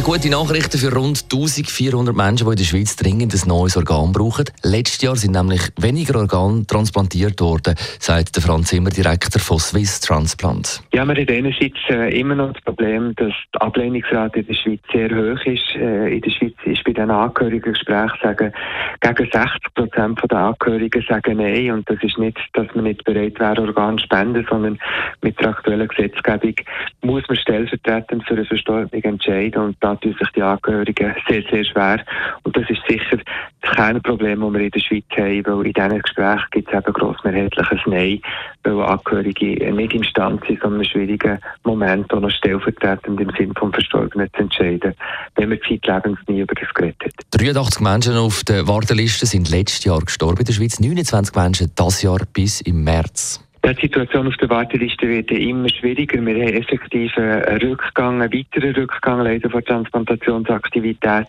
Gute Nachrichten für rund 1400 Menschen, die in der Schweiz dringend ein neues Organ brauchen. Letztes Jahr sind nämlich weniger Organe transplantiert worden, sagt der Franz Zimmer, Direktor von Swiss Transplant. Ja, wir haben einerseits äh, immer noch das Problem, dass die Ablehnungsrate in der Schweiz sehr hoch ist. Äh, in der Schweiz ist bei den Angehörigen Gesprächen sagen, gegen 60 Prozent der Angehörigen sagen Nein. Und das ist nicht, dass man nicht bereit wäre, Organe zu spenden, sondern mit der aktuellen Gesetzgebung muss man stellvertretend für eine Verstorbene entscheiden. Und da tun sich die Angehörigen sehr, sehr schwer. Und das ist sicher das Kernproblem, das wir in der Schweiz haben, weil in diesen Gesprächen gibt es eben grossmehrheitliches Nein, weil Angehörige nicht imstande sind, so einen schwierigen Moment auch noch stellvertretend im Sinne vom Verstorbenen zu entscheiden, wenn man zeitlebens nie über das geredet hat. 83 Menschen auf der Warteliste sind letztes Jahr gestorben in der Schweiz, 29 Menschen das Jahr bis im März. Die Situation auf der Warteliste wird immer schwieriger. Wir haben effektiv einen Rückgang, einen weiteren Rückgang leider von Transplantationsaktivität,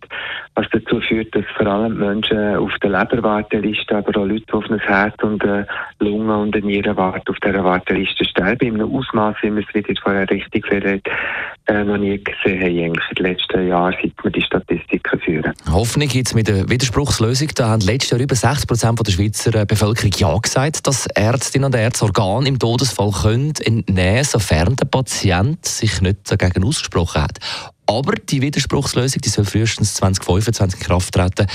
was dazu führt, dass vor allem Menschen auf der Leberwarteliste, aber auch Leute, die auf ein Herz und eine Lunge und eine Niere auf dieser Warteliste sterben. In einem Ausmaß, wie wir es wieder vorher richtig gesagt äh, noch nie gesehen haben, eigentlich in den letzten Jahren, seit wir die Statistiken führen. Hoffnung gibt es mit der Widerspruchslösung. Da haben letztes Jahr über 60 Prozent der Schweizer Bevölkerung Ja gesagt, dass Ärztinnen und Ärzte Organ im Todesfall können entnehmen sofern der Patient sich nicht dagegen ausgesprochen hat. Aber die Widerspruchslösung die soll frühestens 2025 in Kraft treten.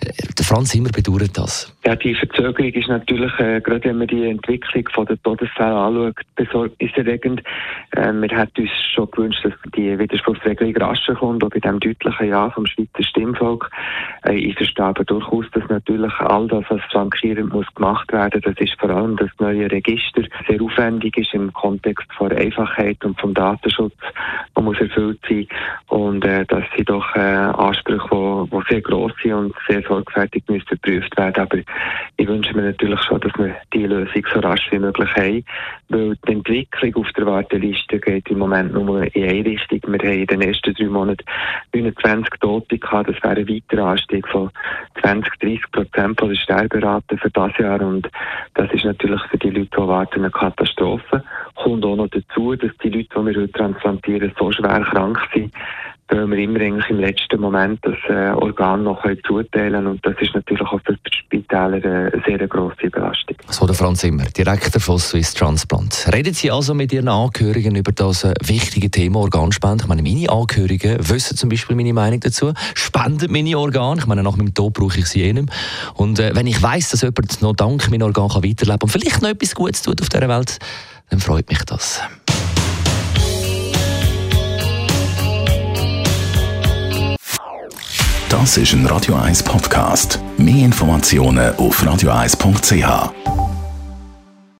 Äh, der Franz Zimmer bedauert das. Ja, die Verzögerung ist natürlich, äh, gerade wenn man die Entwicklung der Todesfälle anschaut, besorgniserregend. Äh, wir hätten uns schon gewünscht, dass die Widerspruchsregelung rascher kommt, auch bei dem deutlichen Ja vom Schweizer Stimmvolk. Äh, ich verstehe aber durchaus, dass natürlich all das, was flankierend muss gemacht werden, das ist vor allem das neue Register, sehr aufwendig ist im Kontext von Einfachheit und vom Datenschutz, man muss erfüllt sein. Und äh, das sind doch äh, Ansprüche, die, die sehr gross sind und sehr sorgfältig müssen geprüft werden. Aber ich wünsche mir natürlich schon, dass wir die Lösung so rasch wie möglich haben, weil die Entwicklung auf der Warteliste geht im Moment nur in eine Richtung. Wir haben in den ersten drei Monaten 29 Tote gehabt. Das wäre ein weiterer Anstieg von 20, 30 Prozent von der Sterberate für das Jahr. Und das ist natürlich für die Leute, die warten, eine Katastrophe. Kommt auch noch dazu, dass die Leute, die wir heute transplantieren, so schwer krank sind, weil wir immer eigentlich im letzten Moment das äh, Organ noch zuteilen können. Und das ist natürlich auch für die Spitäler eine sehr grosse Belastung. So der Franz Zimmer, Direktor von Swiss Transplant. Reden Sie also mit Ihren Angehörigen über das äh, wichtige Thema Organspende? Ich meine, meine Angehörigen wissen zum Beispiel meine Meinung dazu, spenden meine Organe. Ich meine, nach meinem Tod brauche ich sie eh Und äh, wenn ich weiß, dass jemand noch dank meinem Organ kann weiterleben und vielleicht noch etwas Gutes tut auf dieser Welt, dann freut mich das. Das ist ein Radio 1 Podcast. Mehr Informationen auf radio1.ch.